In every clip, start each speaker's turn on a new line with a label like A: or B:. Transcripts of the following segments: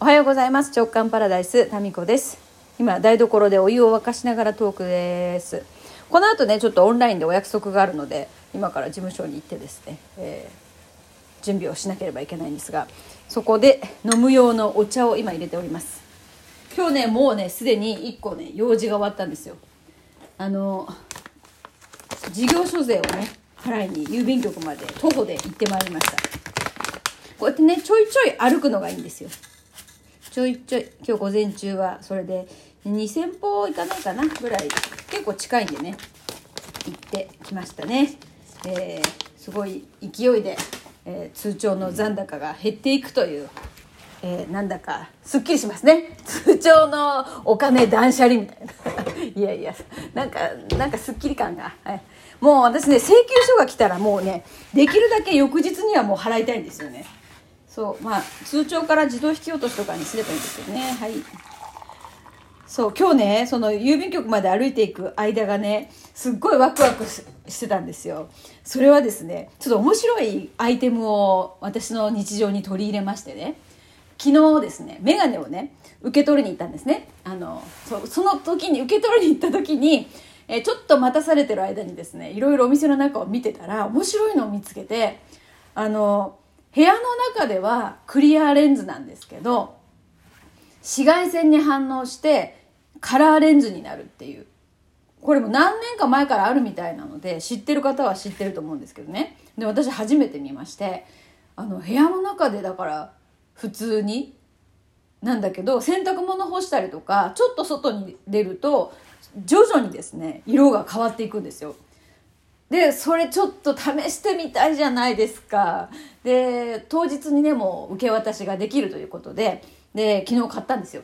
A: おはようございます。直感パラダイスタミコです。今台所でお湯を沸かしながらトークです。この後ねちょっとオンラインでお約束があるので今から事務所に行ってですね、えー、準備をしなければいけないんですがそこで飲む用のお茶を今入れております。今日ねもうねすでに1個ね用事が終わったんですよ。あの事業所税をね払いに郵便局まで徒歩で行ってまいりました。こうやってねちょいちょい歩くのがいいんですよ。ちょいちょい今日午前中はそれで2000歩いかないかなぐらい結構近いんでね行ってきましたね、えー、すごい勢いで、えー、通帳の残高が減っていくという、えー、なんだかすっきりしますね。通帳のお金断捨離みたいな。いやいやなんかなんかすっきり感が、はい、もう私ね請求書が来たらもうねできるだけ翌日にはもう払いたいんですよね。そうまあ通帳から自動引き落としとかにすればいいんですけどね。はい。そう今日ねその郵便局まで歩いていく間がねすっごいワクワクしてたんですよ。それはですねちょっと面白いアイテムを私の日常に取り入れましてね。昨日ですね眼鏡をね受け取りに行ったんですね。あのそその時に受け取りに行った時にえちょっと待たされてる間にですねいろいろお店の中を見てたら面白いのを見つけてあの部屋の中ではクリアレンズなんですけど紫外線に反応してカラーレンズになるっていう。これも何年か前からあるみたいなので知ってる方は知ってると思うんですけどね。で私初めて見ましてあの部屋の中でだから普通になんだけど洗濯物干したりとかちょっと外に出ると徐々にですね色が変わっていくんですよ。でそれちょっと試してみたいじゃないですかで当日にねもう受け渡しができるということでで昨日買ったんですよ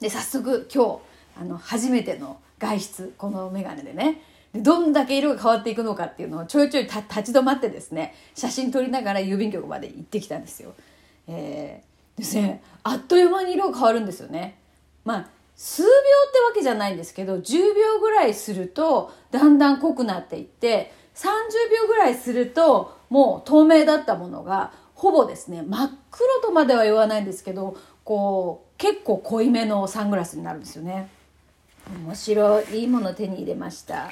A: で早速今日あの初めての外出この眼鏡でねでどんだけ色が変わっていくのかっていうのをちょいちょい立ち止まってですね写真撮りながら郵便局まで行ってきたんですよ。えー、ですねあっという間に色が変わるんですよね。まあ数秒わけじゃないんですけど10秒ぐらいするとだんだん濃くなっていって30秒ぐらいするともう透明だったものがほぼですね真っ黒とまでは言わないんですけどこう結構濃いめのサングラスになるんですよね。面白いいいもの手に入れました。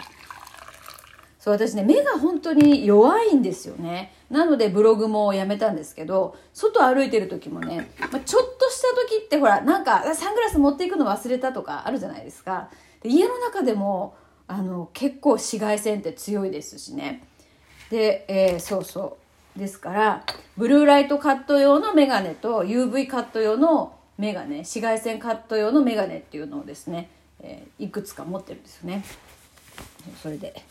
A: そう私ね目が本当に弱いんですよね。なのでブログもやめたんですけど外歩いてる時もね、まあ、ちょっと時ってほらなんかサングラス持っていくの忘れたとかあるじゃないですか。で家の中でもあの結構紫外線って強いですしね。で、えー、そうそう。ですからブルーライトカット用のメガネと UV カット用のメガネ紫外線カット用のメガネっていうのをですね、えー、いくつか持ってるんですよね。それで、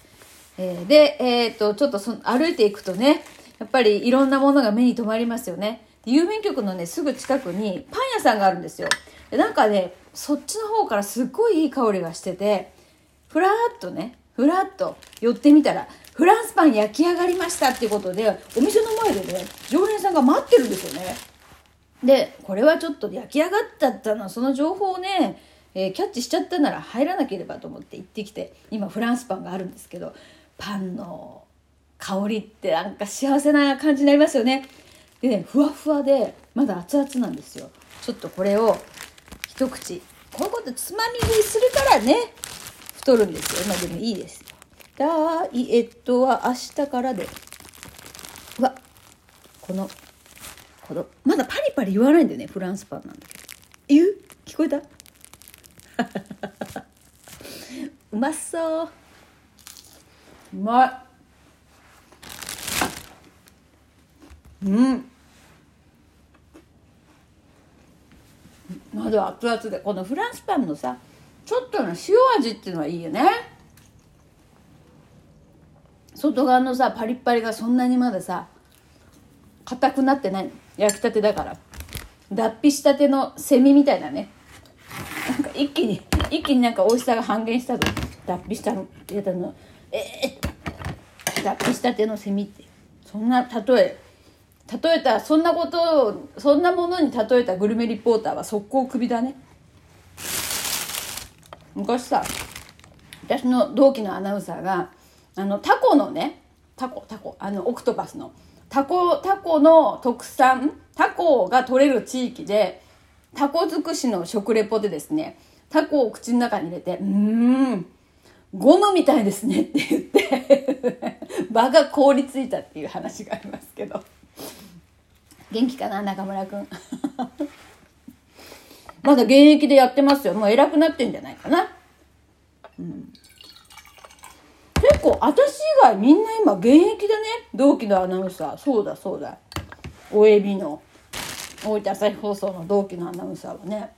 A: えー、でえっ、とちょっとそ歩いていくとねやっぱりいろんなものが目に留まりますよね。郵便局のね、すぐ近くにパン屋さんがあるんですよ。でなんかね、そっちの方からすっごいいい香りがしてて、ふらっとね、ふらっと寄ってみたら、フランスパン焼き上がりましたっていうことで、お店の前でね、常連さんが待ってるんですよね。で、これはちょっと焼き上がったったの、その情報をね、えー、キャッチしちゃったなら入らなければと思って行ってきて、今フランスパンがあるんですけど、パンの香りってなんか幸せな感じになりますよねでねふわふわでまだ熱々なんですよ。ちょっとこれを一口こういうことつまみ食いするからね太るんですよ。まあでもいいですよ。ダイエットは明日からで。うわこのこのまだパリパリ言わないんだよねフランスパンなんだけど。言う？聞こえた？うまそう。うまい。うん。まだ熱々でこのフランスパンのさちょっとの塩味っていうのはいいよね。外側のさパリッパリがそんなにまださ硬くなってない。焼きたてだから。脱皮したてのセミみたいなね。なんか一気に一気になんか美味しさが半減したぞ。脱皮したのやたの。ええー、脱皮したてのセミって。そんな例え。例えたそんなことをそんなものに例えたグルメリポーターは速攻クビだね。昔さ私の同期のアナウンサーがあのタコのねタコタコあのオクトパスのタコタコの特産タコが取れる地域でタコ尽くしの食レポでですねタコを口の中に入れて「うーんゴムみたいですね」って言って 場が凍りついたっていう話がありますけど。元気かな中村くん まだ現役でやってますよ。もう偉くなってんじゃないかな、うん、結構私以外みんな今現役だね。同期のアナウンサー。そうだそうだ。OAB の大分朝日放送の同期のアナウンサーはね。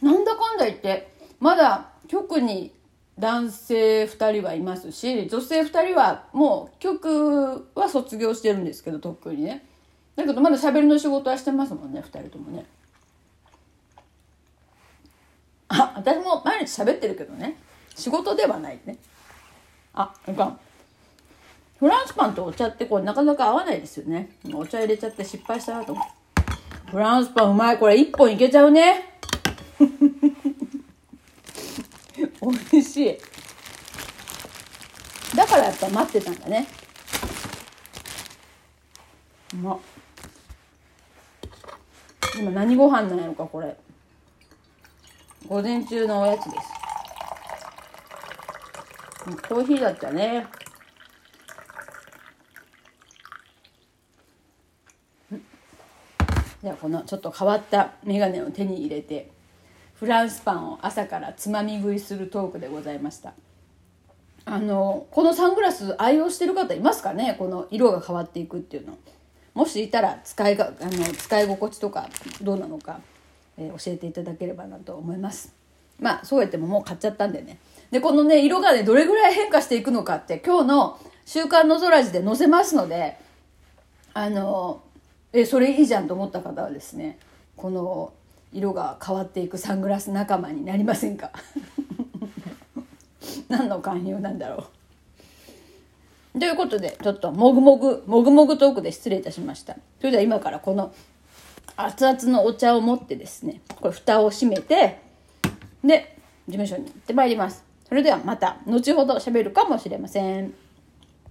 A: なんだかんだ言ってまだ局に男性2人はいますし女性2人はもう局は卒業してるんですけどとっくにね。だけどまだ喋りの仕事はしてますもんね2人ともね。あ私も毎日喋ってるけどね。仕事ではないね。あいかんフランスパンとお茶ってこうなかなか合わないですよね。お茶入れちゃって失敗したなと思う。フランスパンうまい。これ1本いけちゃうね。美味しい。だからやっぱ待ってたんだね。うま。今何ご飯なんやろかこれ。午前中のおやつです。コーヒーだったね。ではこのちょっと変わった眼鏡を手に入れて。フランスパンを朝からつまみ食いするトークでございました。あのこのサングラス愛用してる方いますかね？この色が変わっていくっていうの。もしいたら使いがあの使い心地とかどうなのか、えー、教えていただければなと思います。まあそうやってももう買っちゃったんでね。でこのね色がねどれぐらい変化していくのかって今日の「週刊の空地」で載せますのであのえそれいいじゃんと思った方はですねこの色が変わっていくサングラス仲間になりませんか？何の勧誘なんだろう？ということでちょっともぐもぐもぐもぐトークで失礼いたしました。それでは今からこの熱々のお茶を持ってですねこれ蓋を閉めてで事務所に行ってまいります。それではまた後ほど喋るかもしれません。